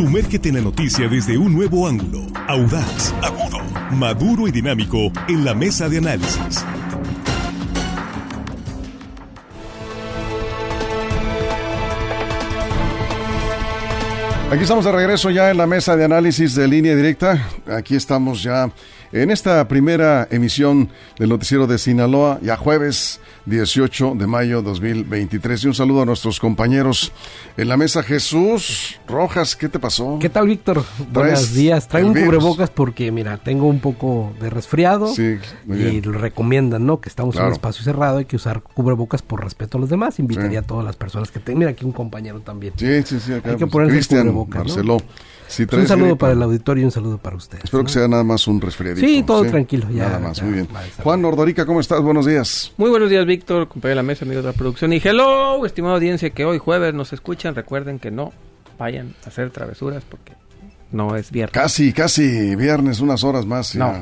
Sumérgete en la noticia desde un nuevo ángulo, audaz, agudo, maduro y dinámico en la mesa de análisis. Aquí estamos de regreso ya en la mesa de análisis de línea directa. Aquí estamos ya en esta primera emisión del noticiero de Sinaloa, ya jueves 18 de mayo 2023. Y un saludo a nuestros compañeros en la mesa. Jesús Rojas, ¿qué te pasó? ¿Qué tal, Víctor? Buenos días. Traigo un cubrebocas porque, mira, tengo un poco de resfriado. Sí, Y lo recomiendan, ¿no? Que estamos en un espacio cerrado, hay que usar cubrebocas por respeto a los demás. Invitaría a todas las personas que tengan. Mira, aquí un compañero también. Sí, sí, sí. Acá, hay que ponerse cubrebocas. Marcelo. un saludo para el auditorio y un saludo para ustedes. Espero que sea nada más un Sí, todo tranquilo. Ya, nada más, muy bien. Juan Nordorica, ¿cómo estás? Buenos días. Muy buenos días, Víctor, compañero de la mesa, amigos de la producción. Y hello, estimada audiencia que hoy jueves nos escuchan. Recuerden que no vayan a hacer travesuras porque no es viernes. Casi, casi viernes, unas horas más. No,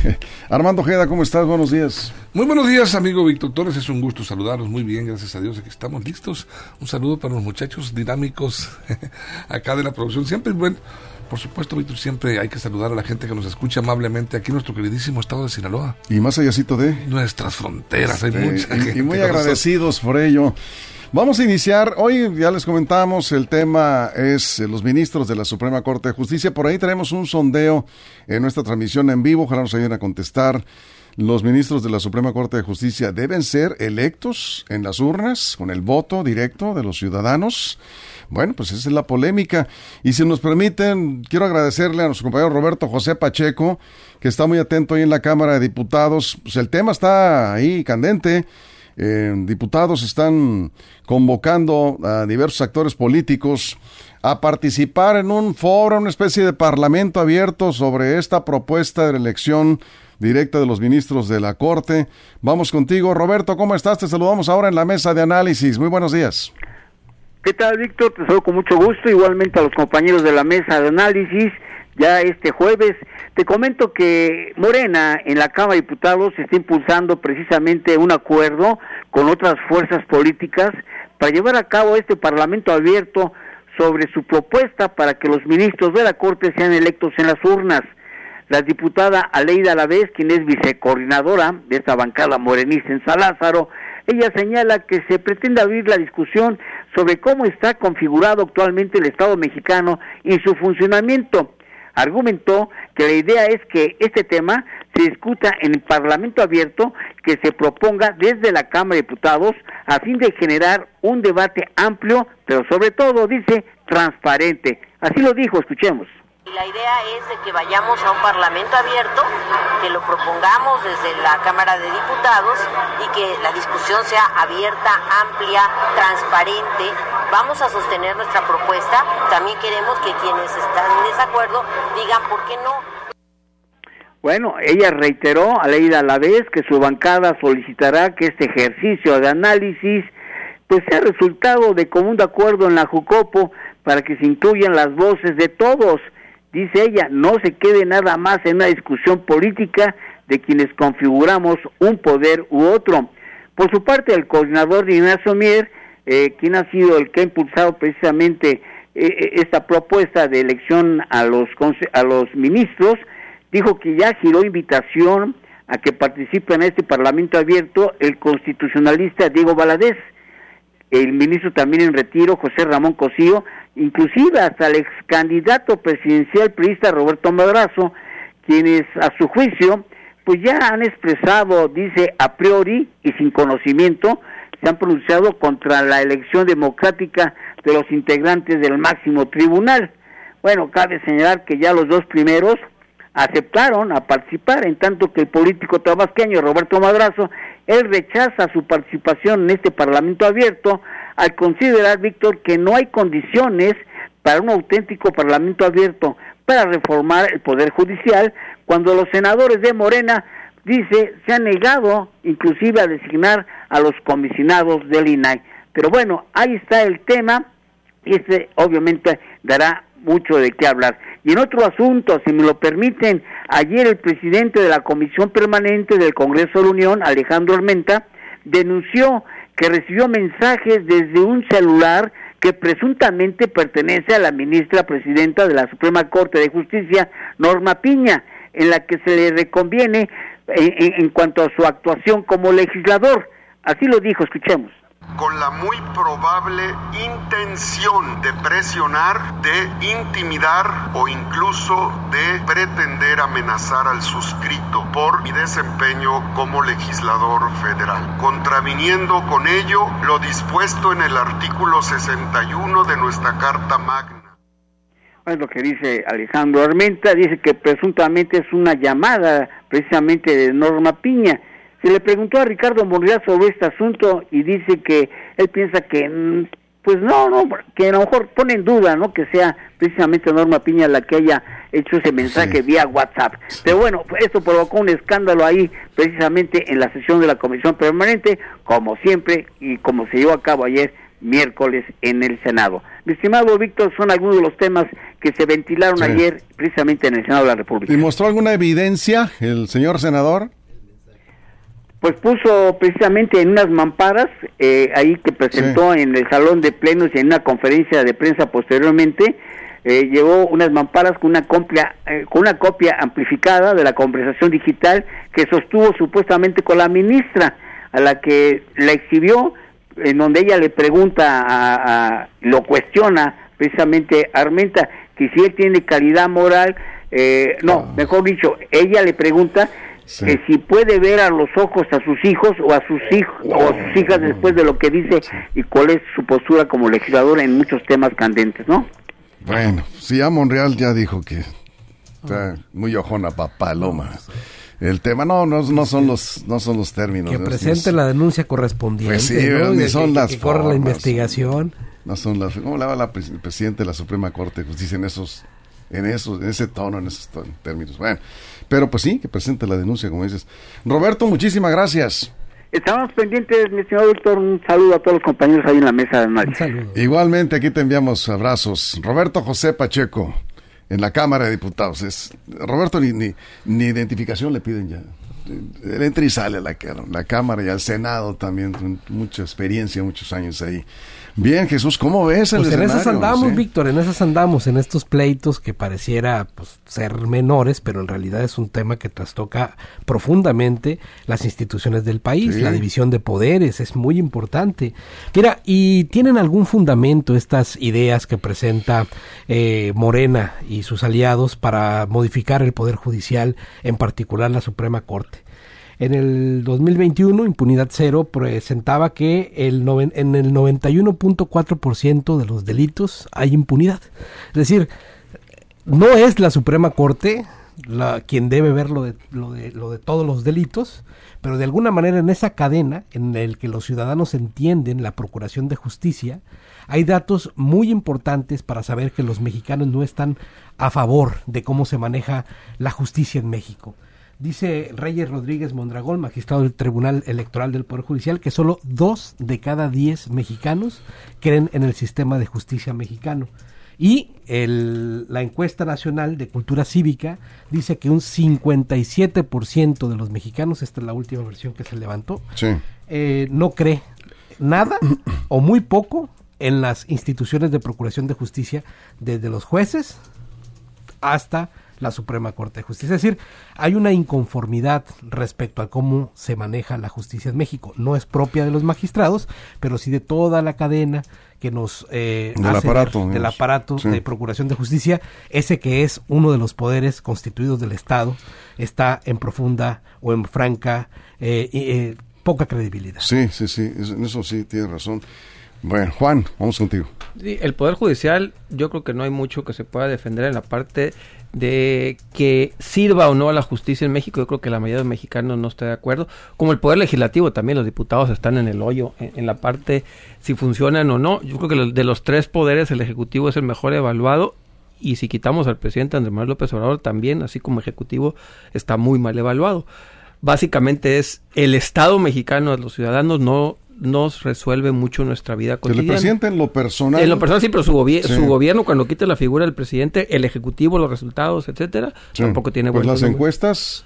Armando Jeda, ¿cómo estás? Buenos días. Muy buenos días, amigo Víctor Torres. Es un gusto saludarlos. Muy bien, gracias a Dios. Aquí estamos listos. Un saludo para los muchachos dinámicos acá de la producción. Siempre bueno. Por supuesto, Víctor, siempre hay que saludar a la gente que nos escucha amablemente aquí en nuestro queridísimo estado de Sinaloa. Y más allácito de... Nuestras fronteras, hay mucha y, y muy agradecidos por ello. Vamos a iniciar. Hoy ya les comentamos, el tema es eh, los ministros de la Suprema Corte de Justicia. Por ahí tenemos un sondeo en nuestra transmisión en vivo. Ojalá nos ayuden a contestar. Los ministros de la Suprema Corte de Justicia deben ser electos en las urnas con el voto directo de los ciudadanos. Bueno, pues esa es la polémica. Y si nos permiten, quiero agradecerle a nuestro compañero Roberto José Pacheco, que está muy atento ahí en la Cámara de Diputados. Pues el tema está ahí candente. Eh, diputados están convocando a diversos actores políticos a participar en un foro, una especie de parlamento abierto sobre esta propuesta de elección directa de los ministros de la Corte. Vamos contigo, Roberto, ¿cómo estás? Te saludamos ahora en la mesa de análisis. Muy buenos días. ¿Qué tal, Víctor? Te saludo con mucho gusto, igualmente a los compañeros de la mesa de análisis. Ya este jueves te comento que Morena en la Cámara de Diputados está impulsando precisamente un acuerdo con otras fuerzas políticas para llevar a cabo este Parlamento abierto sobre su propuesta para que los ministros de la Corte sean electos en las urnas. La diputada Aleida Alavés, quien es vicecoordinadora de esta bancada morenista en Salázaro, ella señala que se pretende abrir la discusión sobre cómo está configurado actualmente el Estado mexicano y su funcionamiento argumentó que la idea es que este tema se discuta en el Parlamento abierto que se proponga desde la Cámara de Diputados a fin de generar un debate amplio, pero sobre todo, dice, transparente. Así lo dijo, escuchemos. La idea es de que vayamos a un parlamento abierto, que lo propongamos desde la Cámara de Diputados y que la discusión sea abierta, amplia, transparente. Vamos a sostener nuestra propuesta. También queremos que quienes están en desacuerdo digan por qué no. Bueno, ella reiteró a Leida a la vez que su bancada solicitará que este ejercicio de análisis pues sea resultado de común acuerdo en la Jucopo para que se incluyan las voces de todos dice ella, no se quede nada más en una discusión política de quienes configuramos un poder u otro. Por su parte, el coordinador Ignacio Mier, eh, quien ha sido el que ha impulsado precisamente eh, eh, esta propuesta de elección a los, a los ministros, dijo que ya giró invitación a que participe en este Parlamento abierto el constitucionalista Diego Valadez, el ministro también en retiro, José Ramón Cosío, inclusive hasta el ex candidato presidencial priista Roberto Madrazo, quienes a su juicio pues ya han expresado, dice, a priori y sin conocimiento, se han pronunciado contra la elección democrática de los integrantes del máximo tribunal. Bueno, cabe señalar que ya los dos primeros aceptaron a participar, en tanto que el político tabasqueño Roberto Madrazo, él rechaza su participación en este Parlamento abierto al considerar, Víctor, que no hay condiciones para un auténtico Parlamento abierto para reformar el Poder Judicial, cuando los senadores de Morena, dice, se han negado inclusive a designar a los comisionados del INAI. Pero bueno, ahí está el tema y este obviamente dará mucho de qué hablar. Y en otro asunto, si me lo permiten, ayer el presidente de la Comisión Permanente del Congreso de la Unión, Alejandro Armenta, denunció que recibió mensajes desde un celular que presuntamente pertenece a la ministra presidenta de la Suprema Corte de Justicia, Norma Piña, en la que se le reconviene en cuanto a su actuación como legislador. Así lo dijo, escuchemos con la muy probable intención de presionar, de intimidar o incluso de pretender amenazar al suscrito por mi desempeño como legislador federal, contraviniendo con ello lo dispuesto en el artículo 61 de nuestra Carta Magna. Es lo que dice Alejandro Armenta, dice que presuntamente es una llamada precisamente de Norma Piña se le preguntó a Ricardo Monreal sobre este asunto y dice que él piensa que mm, pues no, no, que a lo mejor pone en duda, ¿no? Que sea precisamente Norma Piña la que haya hecho ese mensaje vía WhatsApp. Pero bueno, esto provocó un escándalo ahí, precisamente en la sesión de la Comisión Permanente, como siempre, y como se llevó a cabo ayer, miércoles, en el Senado. Mi estimado Víctor, son algunos de los temas que se ventilaron ayer, precisamente en el Senado de la República. ¿Y mostró alguna evidencia el señor senador? Pues puso precisamente en unas mamparas eh, ahí que presentó en el salón de plenos y en una conferencia de prensa posteriormente eh, llevó unas mamparas con una copia eh, con una copia amplificada de la conversación digital que sostuvo supuestamente con la ministra a la que la exhibió en donde ella le pregunta a, lo cuestiona precisamente Armenta que si él tiene calidad moral no ah. mejor dicho ella le pregunta que si puede ver a los ojos a sus hijos o a sus hijos o a sus hijas después de lo que dice y cuál es su postura como legislador en muchos temas candentes, ¿no? Bueno, si ya Monreal ya dijo que está muy ojona papaloma. El tema no, no, no son los no son los términos. Que presente la denuncia correspondiente. Pues sí, ni son las que corra la investigación. No son las. ¿Cómo le va la presidente de la Suprema Corte? Pues dicen esos, en esos, en ese tono, en esos términos. Bueno. Pero pues sí, que presente la denuncia, como dices. Roberto, muchísimas gracias. Estamos pendientes, mi señor doctor. Un saludo a todos los compañeros ahí en la mesa de análisis. Igualmente, aquí te enviamos abrazos. Roberto José Pacheco, en la Cámara de Diputados. Es, Roberto ni, ni, identificación le piden ya. Él entra y sale a la, la Cámara y al Senado también. Mucha experiencia, muchos años ahí. Bien, Jesús, ¿cómo ves el pues en esas andamos, Víctor, en esas andamos, en estos pleitos que pareciera pues, ser menores, pero en realidad es un tema que trastoca profundamente las instituciones del país, la división de poderes, es muy importante. Mira, ¿y tienen algún fundamento estas ideas que presenta eh, Morena y sus aliados para modificar el Poder Judicial, en particular la Suprema Corte? En el 2021, Impunidad Cero presentaba que el en el 91.4% de los delitos hay impunidad. Es decir, no es la Suprema Corte la, quien debe ver lo de, de, lo de todos los delitos, pero de alguna manera en esa cadena en el que los ciudadanos entienden la procuración de justicia, hay datos muy importantes para saber que los mexicanos no están a favor de cómo se maneja la justicia en México. Dice Reyes Rodríguez Mondragón, magistrado del Tribunal Electoral del Poder Judicial, que solo dos de cada diez mexicanos creen en el sistema de justicia mexicano. Y la encuesta nacional de cultura cívica dice que un 57% de los mexicanos, esta es la última versión que se levantó, eh, no cree nada o muy poco en las instituciones de procuración de justicia, desde los jueces hasta la Suprema Corte de Justicia. Es decir, hay una inconformidad respecto a cómo se maneja la justicia en México. No es propia de los magistrados, pero sí de toda la cadena que nos eh, del aparato, del aparato de procuración de justicia, ese que es uno de los poderes constituidos del Estado, está en profunda o en franca eh, eh, poca credibilidad. Sí, sí, sí, en eso sí tiene razón. Bueno, Juan, vamos contigo. Sí, el Poder Judicial, yo creo que no hay mucho que se pueda defender en la parte de que sirva o no a la justicia en México. Yo creo que la mayoría de mexicanos no está de acuerdo. Como el Poder Legislativo, también los diputados están en el hoyo, en, la parte si funcionan o no. Yo creo que de los tres poderes, el Ejecutivo es el mejor evaluado. Y si quitamos al presidente Andrés Manuel López Obrador, también, así como Ejecutivo, está muy mal evaluado. Básicamente es el Estado mexicano de los ciudadanos no nos resuelve mucho nuestra vida cotidiana. El presidente en lo personal. En lo personal sí, pero su, su gobierno cuando quite la figura del presidente, el ejecutivo, los resultados, etcétera, tampoco tiene Pues las encuestas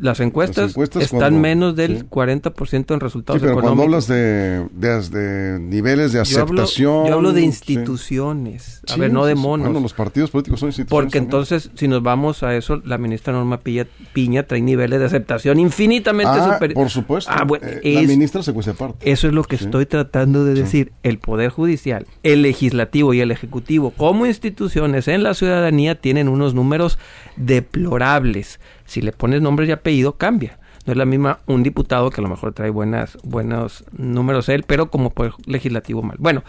las encuestas, están menos del 40% en resultados sí, pero cuando hablas de, de, niveles de aceptación... Yo hablo, de instituciones, a ver, no de monos. Bueno, los partidos políticos son instituciones. Porque entonces, si nos vamos a eso, la ministra Norma Piña trae niveles de aceptación infinitamente ah, superiores. por supuesto. Ah, eh, la ministra se cuesta aparte. Eso es lo que estoy tratando de decir. El Poder Judicial, el Legislativo y el Ejecutivo, como instituciones en la ciudadanía, tienen unos números deplorables. Si le pones nombre y apellido, cambia. No es la misma un diputado que a lo mejor trae buenas, buenos números él, pero como poder legislativo mal. Bueno,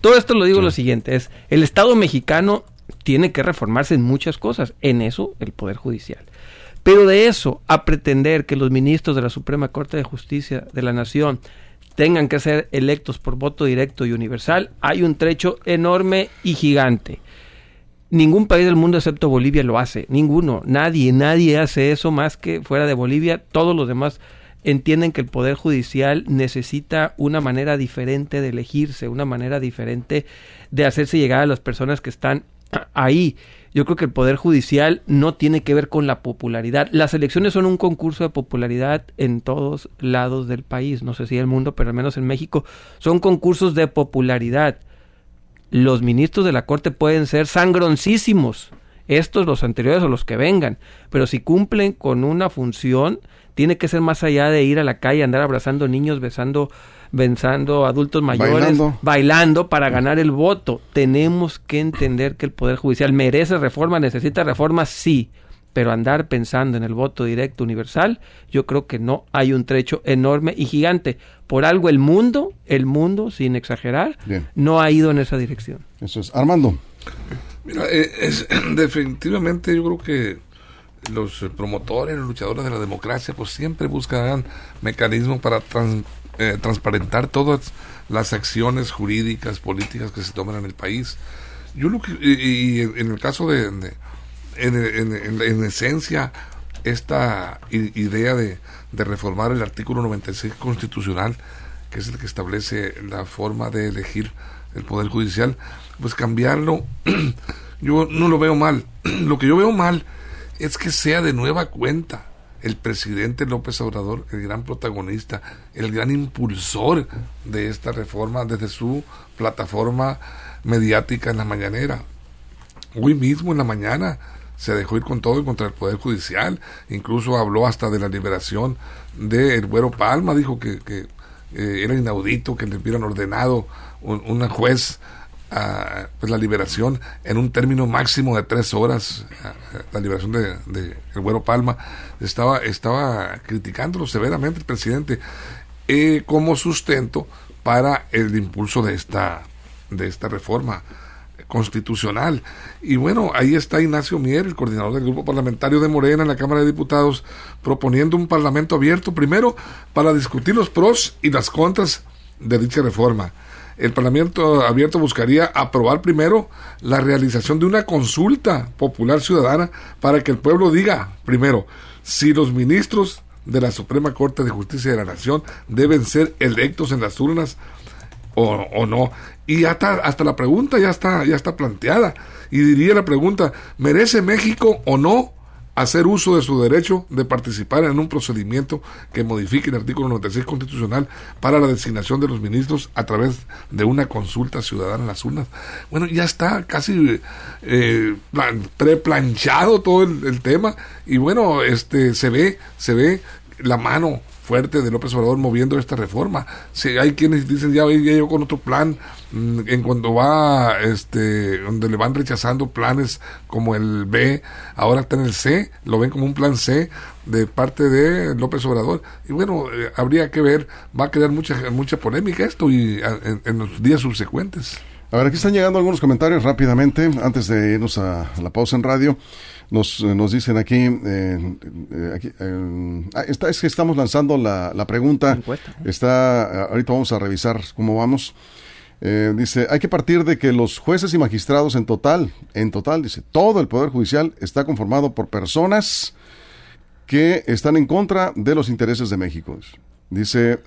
todo esto lo digo lo siguiente, es el Estado mexicano tiene que reformarse en muchas cosas, en eso el Poder Judicial. Pero de eso a pretender que los ministros de la Suprema Corte de Justicia de la Nación tengan que ser electos por voto directo y universal, hay un trecho enorme y gigante. Ningún país del mundo excepto Bolivia lo hace, ninguno, nadie, nadie hace eso más que fuera de Bolivia, todos los demás entienden que el Poder Judicial necesita una manera diferente de elegirse, una manera diferente de hacerse llegar a las personas que están ahí. Yo creo que el Poder Judicial no tiene que ver con la popularidad. Las elecciones son un concurso de popularidad en todos lados del país, no sé si el mundo, pero al menos en México, son concursos de popularidad los ministros de la Corte pueden ser sangroncísimos, estos, los anteriores o los que vengan, pero si cumplen con una función, tiene que ser más allá de ir a la calle, andar abrazando niños, besando, besando adultos mayores, bailando. para ganar el voto. Tenemos que entender que el Poder Judicial merece reforma, necesita reforma, sí, pero andar pensando en el voto directo universal, yo creo que no hay un trecho enorme y gigante. Por algo el mundo, el mundo, sin exagerar, no ha ido en esa dirección. Eso es. Armando. Mira, eh, es, definitivamente yo creo que los promotores, los luchadores de la democracia, pues siempre buscarán mecanismos para eh, transparentar todas las acciones jurídicas, políticas que se toman en el país. Yo lo que, y, en el caso de en, esencia esta idea de, reformar el artículo 96 constitucional, que es el que establece la forma de elegir el Poder Judicial, pues cambiarlo, yo no lo veo mal. Lo que yo veo mal es que sea de nueva cuenta el presidente López Obrador, el gran protagonista, el gran impulsor de esta reforma desde su plataforma mediática en la mañanera. Hoy mismo en la mañana se dejó ir con todo contra el Poder Judicial, incluso habló hasta de la liberación de Güero Palma, dijo que, que eh, era inaudito que le hubieran ordenado un, juez pues la liberación en un término máximo de tres horas, la liberación de, de, Güero Palma, estaba, estaba criticándolo severamente el presidente eh, como sustento para el impulso de esta, de esta reforma constitucional. Y bueno, ahí está Ignacio Mier, el coordinador del grupo parlamentario de Morena en la Cámara de Diputados, proponiendo un parlamento abierto, primero, para discutir los pros y las contras de dicha reforma. El Parlamento abierto buscaría aprobar primero la realización de una consulta popular ciudadana para que el pueblo diga, primero, si los ministros de la Suprema Corte de Justicia de la Nación deben ser electos en las urnas o, o no. Y hasta, hasta la pregunta ya está, ya está planteada. Y diría la pregunta, ¿merece México o no hacer uso de su derecho de participar en un procedimiento que modifique el artículo 96 constitucional para la designación de los ministros a través de una consulta ciudadana en las urnas. Bueno, ya está casi eh, preplanchado todo el, el, tema y bueno, este se ve, se ve la mano fuerte de López Obrador moviendo esta reforma. Si hay quienes dicen ya, ya llegó con otro plan mm, en cuanto va este donde le van rechazando planes como el B, ahora está en el C, lo ven como un plan C de parte de López Obrador. Y bueno, eh, habría que ver, va a quedar mucha mucha polémica esto y en, los días subsecuentes. A ver, aquí están llegando algunos comentarios rápidamente antes de irnos a la pausa en radio. Nos, eh, nos dicen aquí, eh, eh, ah, está, es que estamos lanzando la, la pregunta. Está, ahorita vamos a revisar cómo vamos. dice, hay que partir de que los jueces y magistrados en total, en total, dice, todo el Poder Judicial está conformado por personas que están en contra de los intereses de México. Dice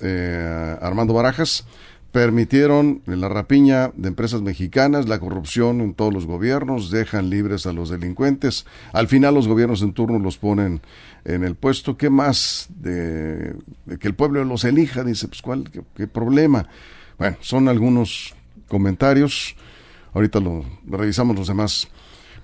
Armando Barajas, permitieron la rapiña de empresas mexicanas, la corrupción en todos los gobiernos, dejan libres a los delincuentes. Al final los gobiernos en turno los ponen en el puesto. ¿Qué más de, que el pueblo los elija? Dice, pues ¿cuál? ¿Qué, problema? Bueno, son algunos comentarios. Ahorita lo revisamos los demás.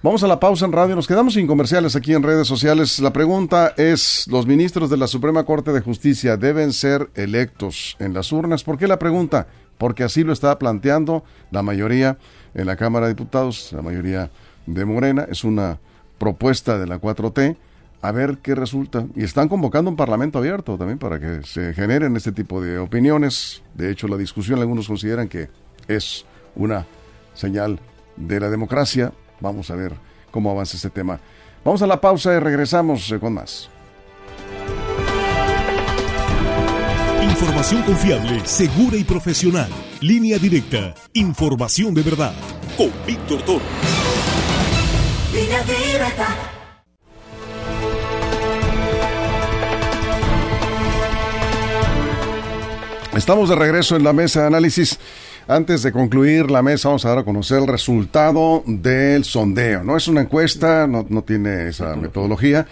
Vamos a la pausa en radio. Nos quedamos sin comerciales aquí en redes sociales. La pregunta es, ¿los ministros de la Suprema Corte de Justicia deben ser electos en las urnas? ¿Por qué la pregunta? Porque así lo está planteando la mayoría en la Cámara de Diputados, la mayoría de Morena. Es una propuesta de la 4T. A ver qué resulta. Y están convocando un parlamento abierto también para que se generen este tipo de opiniones. De hecho, la discusión algunos consideran que es una señal de la democracia Vamos a ver cómo avanza este tema. Vamos a la pausa y regresamos eh, con más. Información confiable, segura y profesional. Línea directa. Información de verdad. Con Víctor Toro. Línea directa. Estamos de regreso en la mesa de análisis. Antes de concluir la mesa, vamos a dar a conocer el resultado del sondeo. No es una encuesta, no, no tiene esa metodología,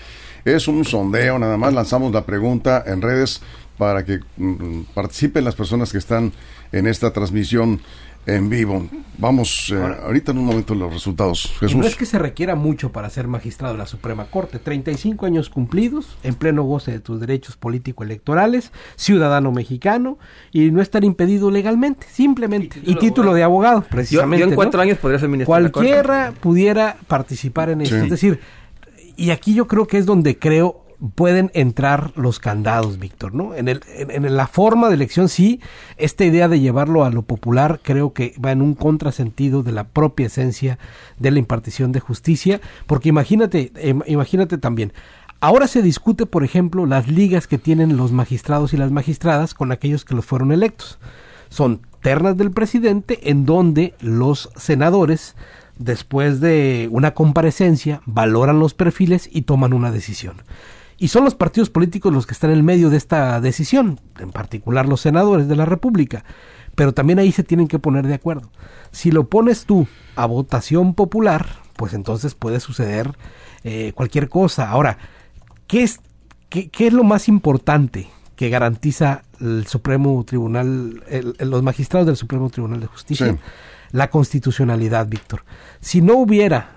es un sondeo, nada más lanzamos la pregunta en redes para que mm, participen las personas que están en esta transmisión en vivo. Vamos eh, ahorita en un momento los resultados. Jesús. No es que se requiera mucho para ser magistrado de la Suprema Corte. 35 años cumplidos, en pleno goce de tus derechos político-electorales, ciudadano mexicano y no estar impedido legalmente, simplemente. Y título, de abogado, precisamente. Yo, en cuatro años podría ser ministro. Cualquiera pudiera participar en esto. Es decir, y aquí yo creo que es donde creo pueden entrar los candados, Víctor, ¿no? En, el, en, la forma de elección, sí, esta idea de llevarlo a lo popular creo que va en un contrasentido de la propia esencia de la impartición de justicia, porque imagínate, em, imagínate también, ahora se discute, por ejemplo, las ligas que tienen los magistrados y las magistradas con aquellos que los fueron electos. Son ternas del presidente en donde los senadores después de una comparecencia, valoran los perfiles y toman una decisión. Y son los partidos políticos los que están en el medio de esta decisión, en particular los senadores de la República. Pero también ahí se tienen que poner de acuerdo. Si lo pones tú a votación popular, pues entonces puede suceder eh, cualquier cosa. Ahora, ¿qué es, qué, es lo más importante que garantiza el Supremo Tribunal, los magistrados del Supremo Tribunal de Justicia? La constitucionalidad, Víctor. Si no hubiera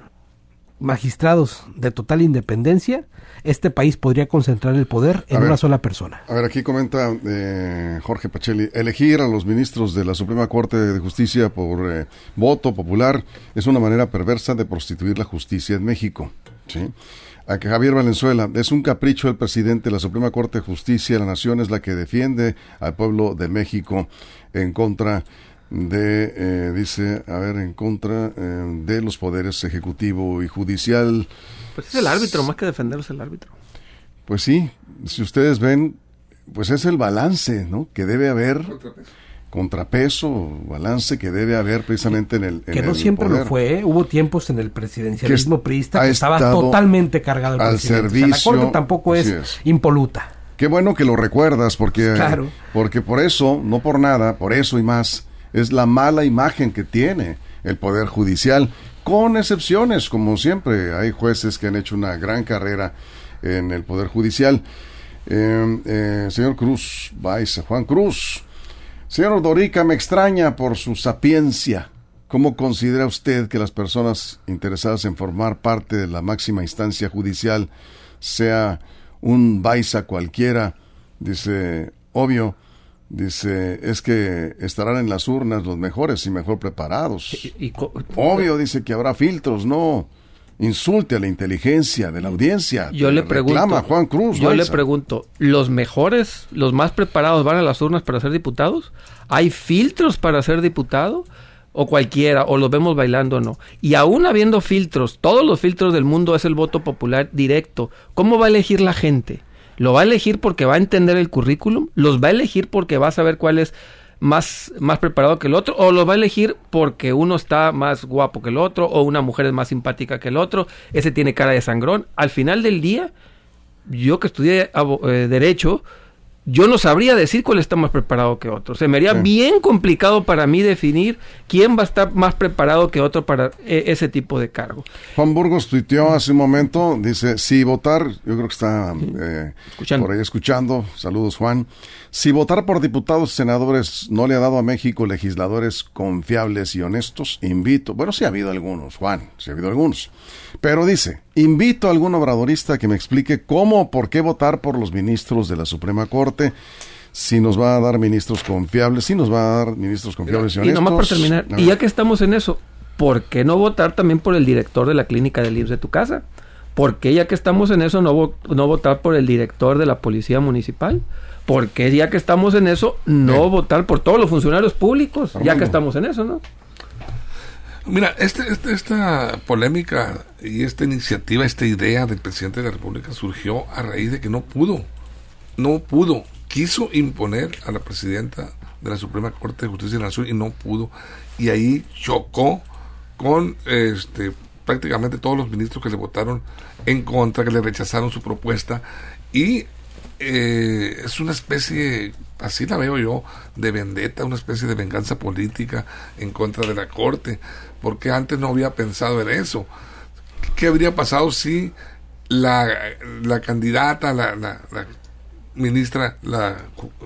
magistrados de total independencia, este país podría concentrar el poder en una sola persona. A ver, aquí comenta eh, Jorge Pacelli, elegir a los ministros de la Suprema Corte de Justicia por eh, voto popular es una manera perversa de prostituir la justicia en México. ¿sí? A que Javier Valenzuela, es un capricho del presidente de la Suprema Corte de Justicia de la Nación, es la que defiende al pueblo de México en contra de, eh, dice, a ver, en contra de los poderes ejecutivo y judicial. Pues es el árbitro, más que defenderlos el árbitro. Pues sí, si ustedes ven, pues es el balance, ¿no? Que debe haber contrapeso, balance que debe haber precisamente en el que no siempre lo fue ¿eh? hubo tiempos en el presidencialismo priista que estaba totalmente cargado el al servicio la corte tampoco es, impoluta qué bueno que lo recuerdas porque porque por eso no por nada por eso y más es la mala imagen que tiene el poder judicial con excepciones, como siempre. Hay jueces que han hecho una gran carrera en el Poder Judicial. Eh, eh, señor Cruz, vais, Juan Cruz. Señor Dorica, me extraña por su sapiencia. ¿Cómo considera usted que las personas interesadas en formar parte de la máxima instancia judicial sea un Baiza cualquiera? Dice, obvio, Dice, es que estarán en las urnas los mejores y mejor preparados. Obvio, dice que habrá filtros, no insulte a la inteligencia de la audiencia. Yo le pregunto, Juan Cruz. Yo le pregunto, ¿los mejores, los más preparados van a las urnas para ser diputados? ¿Hay filtros para ser diputado? O cualquiera, o los vemos bailando o no. Y aún habiendo filtros, todos los filtros del mundo es el voto popular directo. ¿Cómo va a elegir la gente? Lo va a elegir porque va a entender el currículum, los va a elegir porque va a saber cuál es más, más preparado que el otro, o lo va a elegir porque uno está más guapo que el otro, o una mujer es más simpática que el otro, ese tiene cara de sangrón. Al final del día, yo que estudié eh, derecho, yo no sabría decir cuál está más preparado que otro. Se me haría bien complicado para mí definir quién va a estar más preparado que otro para e, ese tipo de cargo. Juan Burgos tuiteó hace un momento, dice, si votar, yo creo que está eh, por ahí escuchando, saludos Juan, si votar por diputados y senadores no le ha dado a México legisladores confiables y honestos, invito, bueno, sí ha habido algunos, Juan, sí ha habido algunos, pero dice, invito a algún obradorista que me explique cómo o por qué votar por los ministros de la Suprema Corte si nos va a dar ministros confiables, si nos va a dar ministros confiables y honestos. Y nomás para terminar, y ya que estamos en eso, ¿por qué no votar también por el director de la clínica del IMSS de tu casa? ¿Por qué ya que estamos en eso no, no votar por el director de la policía municipal? ¿Por qué ya que estamos en eso no votar por todos los funcionarios públicos? Ya que estamos en eso, ¿no? Mira, este, este, esta polémica y esta iniciativa, esta idea del presidente de la República surgió a raíz de que no pudo, no pudo, quiso imponer a la presidenta de la Suprema Corte de Justicia de la Nación y no pudo. Y ahí chocó con este prácticamente todos los ministros que le votaron en contra, que le rechazaron su propuesta y eh, es una especie, así la veo yo, de vendetta, una especie de venganza política en contra de la Corte, porque antes no había pensado en eso. ¿Qué habría pasado si la, la candidata, la, la, ministra, la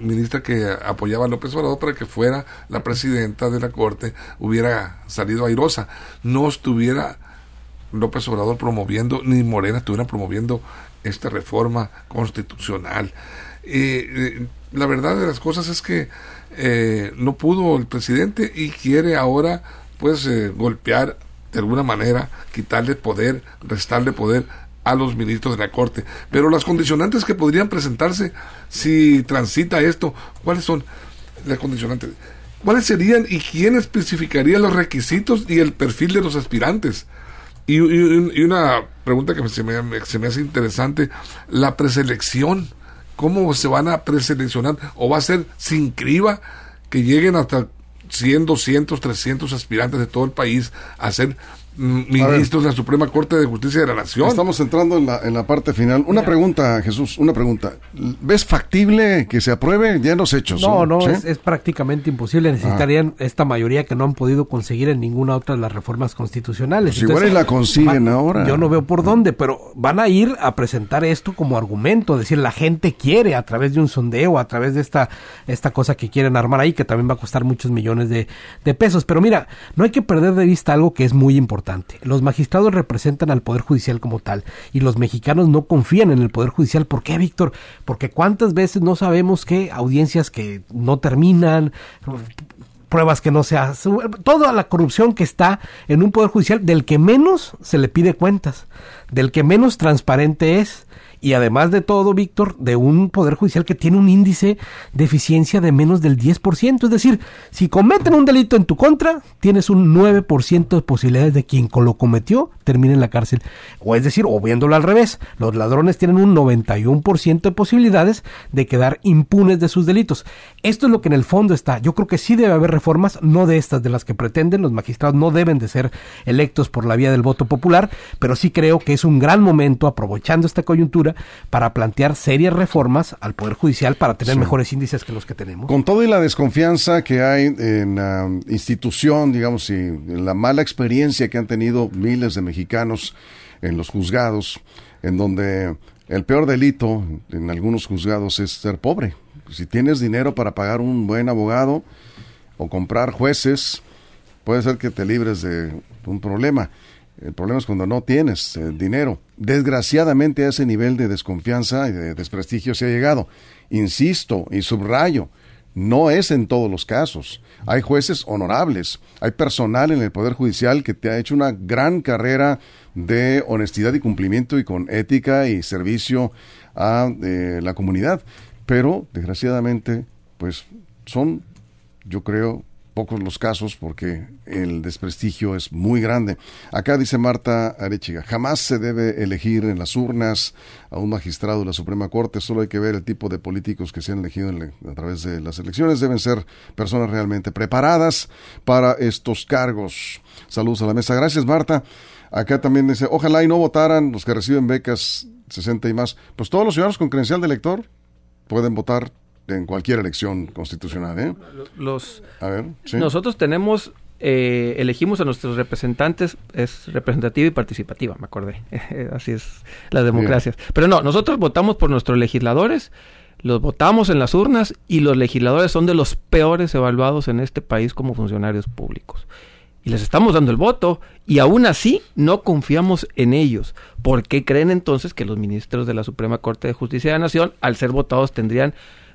ministra que apoyaba a López Obrador para que fuera la presidenta de la Corte hubiera salido airosa? No estuviera López Obrador promoviendo, ni Morena estuviera promoviendo esta reforma constitucional. Eh, la verdad de las cosas es que eh, no pudo el presidente y quiere ahora pues eh, golpear de alguna manera, quitarle poder, restarle poder a los ministros de la Corte. Pero las condicionantes que podrían presentarse si transita esto, ¿cuáles son las condicionantes? ¿Cuáles serían y quién especificaría los requisitos y el perfil de los aspirantes? Y, una pregunta que se me, se me hace interesante, la preselección, ¿cómo se van a preseleccionar? ¿O va a ser sin criba que lleguen hasta 100, 200, 300 aspirantes de todo el país a ser ministros de la Suprema Corte de Justicia de la Nación. Estamos entrando en la, en la parte final. Una pregunta, Jesús, una pregunta. ¿Ves factible que se apruebe ya en los hechos? No, no, es, prácticamente imposible. Necesitarían ah. esta mayoría que no han podido conseguir en ninguna otra de las reformas constitucionales. Pues igual y la consiguen ahora. Yo no veo por dónde, pero van a ir a presentar esto como argumento, decir, la gente quiere a través de un sondeo, a través de esta, esta cosa que quieren armar ahí, que también va a costar muchos millones de, de pesos. Pero mira, no hay que perder de vista algo que es muy importante los magistrados representan al Poder Judicial como tal y los mexicanos no confían en el Poder Judicial. ¿Por qué, Víctor? Porque cuántas veces no sabemos que audiencias que no terminan, pruebas que no se hacen, toda la corrupción que está en un Poder Judicial del que menos se le pide cuentas, del que menos transparente es y además de todo, Víctor, de un Poder Judicial que tiene un índice de eficiencia de menos del 10%. Es decir, si cometen un delito en tu contra, tienes un 9% de posibilidades de quien lo cometió termine en la cárcel. O es decir, o viéndolo al revés, los ladrones tienen un 91% de posibilidades de quedar impunes de sus delitos. Esto es lo que en el fondo está. Yo creo que sí debe haber reformas, no de estas de las que pretenden. Los magistrados no deben de ser electos por la vía del voto popular, pero sí creo que es un gran momento, aprovechando esta coyuntura, para plantear serias reformas al Poder Judicial para tener mejores índices que los que tenemos. Con todo y la desconfianza que hay en la institución, digamos, y la mala experiencia que han tenido miles de mexicanos en los juzgados, en donde el peor delito en algunos juzgados es ser pobre. Si tienes dinero para pagar un buen abogado o comprar jueces, puede ser que te libres de un problema. El problema es cuando no tienes eh, dinero. Desgraciadamente a ese nivel de desconfianza y de desprestigio se ha llegado. Insisto y subrayo, no es en todos los casos. Hay jueces honorables, hay personal en el Poder Judicial que te ha hecho una gran carrera de honestidad y cumplimiento y con ética y servicio a eh, la comunidad. Pero, desgraciadamente, pues son, yo creo, pocos los casos porque el desprestigio es muy grande. Acá dice Marta Arechiga, jamás se debe elegir en las urnas a un magistrado de la Suprema Corte, solo hay que ver el tipo de políticos que se han elegido a través de las elecciones, deben ser personas realmente preparadas para estos cargos. Saludos a la mesa. Gracias Marta. Acá también dice, ojalá y no votaran los que reciben becas 60 y más. Pues todos los ciudadanos con credencial de elector pueden votar en cualquier elección constitucional. ¿eh? Los, a ver, Nosotros tenemos eh, elegimos a nuestros representantes, es representativa y participativa, me acordé. Así es la democracia. Pero no, nosotros votamos por nuestros legisladores, los votamos en las urnas y los legisladores son de los peores evaluados en este país como funcionarios públicos. Y les estamos dando el voto y aún así no confiamos en ellos. ¿Por qué creen entonces que los ministros de la Suprema Corte de Justicia de la Nación, al ser votados, tendrían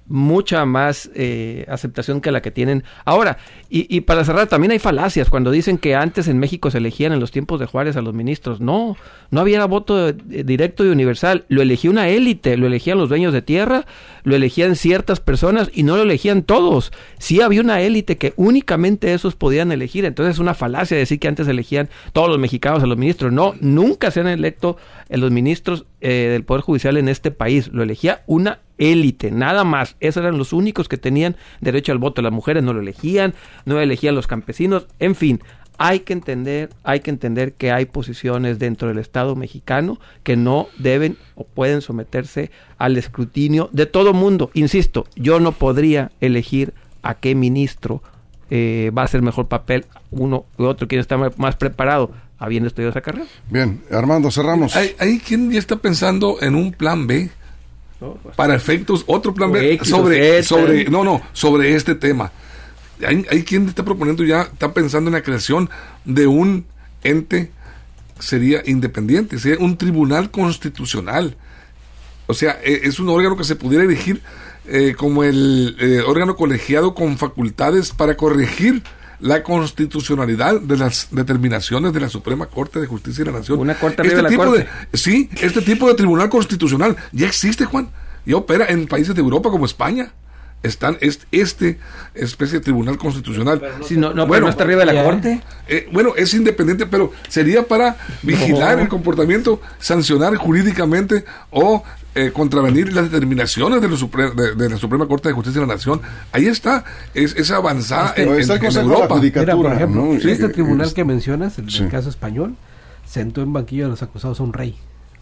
mucha más eh, aceptación que la que tienen ahora. Y, y, para cerrar, también hay falacias cuando dicen que antes en México se elegían en los tiempos de Juárez a los ministros. No, no había voto directo y universal. Lo elegía una élite, lo elegían los dueños de tierra, lo elegían ciertas personas y no lo elegían todos. Sí había una élite que únicamente esos podían elegir. Entonces es una falacia decir que antes elegían todos los mexicanos a los ministros. No, nunca se han electo los ministros eh, del Poder Judicial en este país. Lo elegía una élite, nada más. Esos eran los únicos que tenían derecho al voto. Las mujeres no lo elegían, no lo elegían los campesinos, en fin. Hay que entender, hay que entender que hay posiciones dentro del Estado mexicano que no deben o pueden someterse al escrutinio de todo mundo. Insisto, yo no podría elegir a qué ministro eh, va a hacer mejor papel uno u otro, quien está más preparado habiendo estudiado esa carrera. Bien, Armando, cerramos. Hay, hay quien ya está pensando en un plan B pues, para efectos, otro plan B sobre, sobre, no, no, sobre este tema. Hay, hay, quien está proponiendo ya, está pensando en la creación de un ente, sería independiente, sería un tribunal constitucional. O sea, e, es un órgano que se pudiera elegir eh, como el eh, órgano colegiado con facultades para corregir la constitucionalidad de las determinaciones de la Suprema Corte de Justicia de la Nación. Una corte este de tipo De, sí, este tipo de tribunal constitucional ya existe, Juan, y opera en países de Europa como España. Están este, este especie de tribunal constitucional. no, no, bueno, está arriba de la corte. Eh, bueno, es independiente, pero sería para vigilar el comportamiento, sancionar jurídicamente o eh, contravenir las determinaciones de, de, la Suprema Corte de Justicia de la Nación. Ahí está, es, esa avanzada en, Europa. por ejemplo, este tribunal que mencionas, el, el caso español, sentó en banquillo de los acusados a un rey.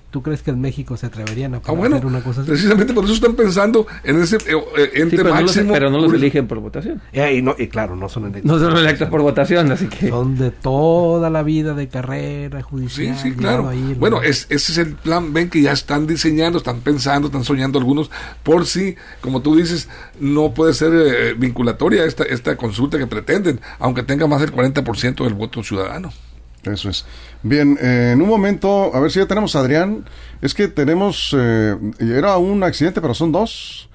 ¿Tú crees que en México se atreverían a ah, hacer una cosa así? Precisamente por eso están pensando en ese eh, eh, ente pero máximo. No pero no los eligen por votación. y, no, y claro, no son electos. No son electos por votación, así que. Son de toda la vida de carrera judicial. Sí, sí, claro. bueno, es, ese es el plan. Ven que ya están diseñando, están pensando, están soñando algunos. Por si, como tú dices, no puede ser eh, vinculatoria esta, esta consulta que pretenden, aunque tenga más del 40% del voto ciudadano. Eso es. Bien, eh, en un momento, a ver si ya tenemos a Adrián. Es que tenemos, eh, era un accidente, pero son dos.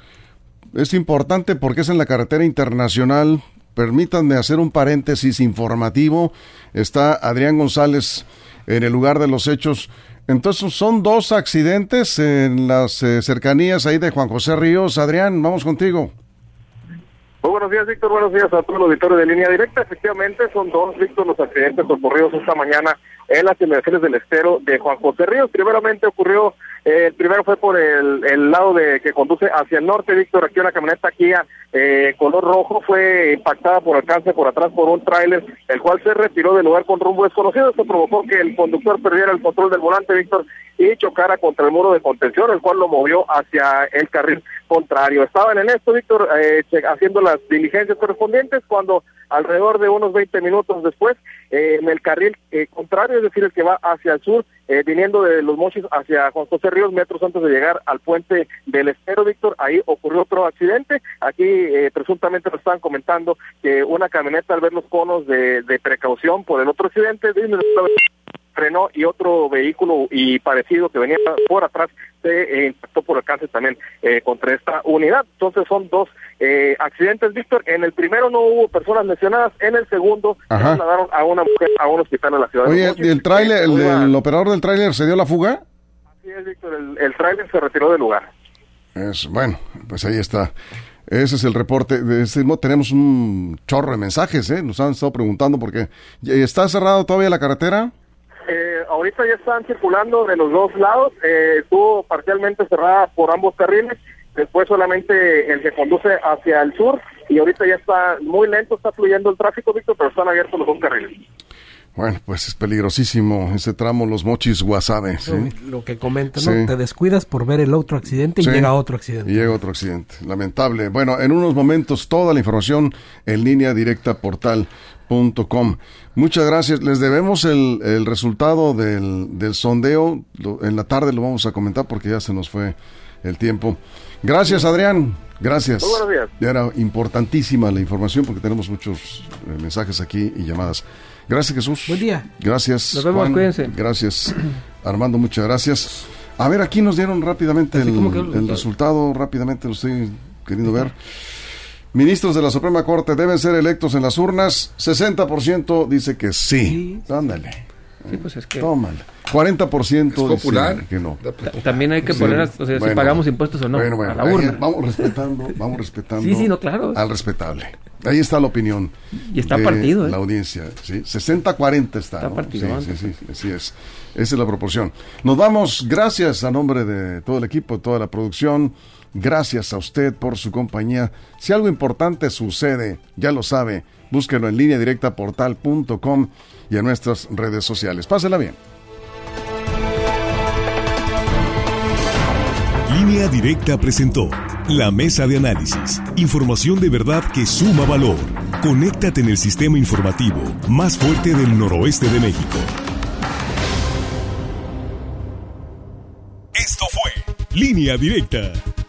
Es importante porque es en la carretera internacional. Permítanme hacer un paréntesis informativo. Está Adrián González en el lugar de los hechos. Entonces son dos accidentes en las eh, cercanías ahí de Juan José Ríos. Adrián, vamos contigo. Muy buenos días, Víctor. Buenos días a todos los auditores de línea directa. Efectivamente, son dos, Víctor, los accidentes ocurridos esta mañana en las inmediaciones del estero de Juan José Ríos. Primeramente ocurrió, el primero fue por el, el, lado de que conduce hacia el norte, Víctor. Aquí una camioneta Kia eh, color rojo fue impactada por alcance por atrás por un tráiler, el cual se retiró del lugar con rumbo desconocido. Esto provocó que el conductor perdiera el control del volante, Víctor, y chocara contra el muro de contención, el cual lo movió hacia el carril contrario. Estaban en esto, Víctor, eh, haciendo las diligencias correspondientes cuando alrededor de unos 20 minutos después, eh, en el carril eh, contrario, es decir, el que va hacia el sur, viniendo de Los Mochis hacia Juan José Ríos, metros antes de llegar al puente del Estero, Víctor, ahí ocurrió otro accidente. Aquí presuntamente nos estaban comentando que una camioneta al ver los conos de, de precaución por el otro accidente, frenó y otro vehículo y parecido que venía por atrás se eh, impactó por alcance también eh, contra esta unidad. Entonces son dos eh, accidentes, Víctor. En el primero no hubo personas lesionadas, en el segundo trasladaron a una mujer a un hospital en la ciudad. Oye, ¿y el tráiler, el, operador del tráiler se dio la fuga? Así es, Víctor, el, el tráiler se retiró del lugar. Es, bueno, pues ahí está. Ese es el reporte. De este tenemos un chorro de mensajes, ¿eh? Nos han estado preguntando porque ¿está cerrado todavía la carretera? Eh, ahorita ya están circulando de los dos lados, eh, estuvo parcialmente cerrada por ambos carriles, después solamente el que conduce hacia el sur. Y ahorita ya está muy lento, está fluyendo el tráfico, Víctor, pero están abiertos los dos carriles. Bueno, pues es peligrosísimo ese tramo Los Mochis Guasave. Lo que comentan, ¿no? Te descuidas por ver el otro accidente y llega otro accidente. Y llega otro accidente. Lamentable. Bueno, en unos momentos toda la información en línea directa portal.com. Muchas gracias. Les debemos el, el resultado del, del sondeo. en la tarde lo vamos a comentar porque ya se nos fue el tiempo. Gracias, Adrián. Gracias. buenos días. Era importantísima la información porque tenemos muchos eh, mensajes aquí y llamadas. Gracias, Jesús. Buen día. Gracias. Nos vemos, cuídense. Gracias, Armando, muchas gracias. A ver, aquí nos dieron rápidamente el, resultado, rápidamente lo estoy queriendo ver. Ministros de la Suprema Corte deben ser electos en las urnas. 60% dice que sí. sí. Ándale. Sí, pues es que... Tómala. 40% es popular. que no. También hay que poner, o sea, si pagamos impuestos o no, bueno, bueno, a la urna. vamos respetando, vamos respetando sí, sí, no, claro. al respetable. Ahí está la opinión. Y está partido, ¿eh? La audiencia, ¿sí? 60-40 está. Está partido. Sí, sí, sí, así es. Esa es la proporción. Nos vamos, gracias a nombre de todo el equipo, de toda la producción. Gracias a usted por su compañía. Si algo importante sucede, ya lo sabe, búsquelo en línea directa portal.com y en nuestras redes sociales. Pásela bien. Línea Directa presentó la mesa de análisis. Información de verdad que suma valor. Conéctate en el sistema informativo más fuerte del noroeste de México. Esto fue Línea Directa.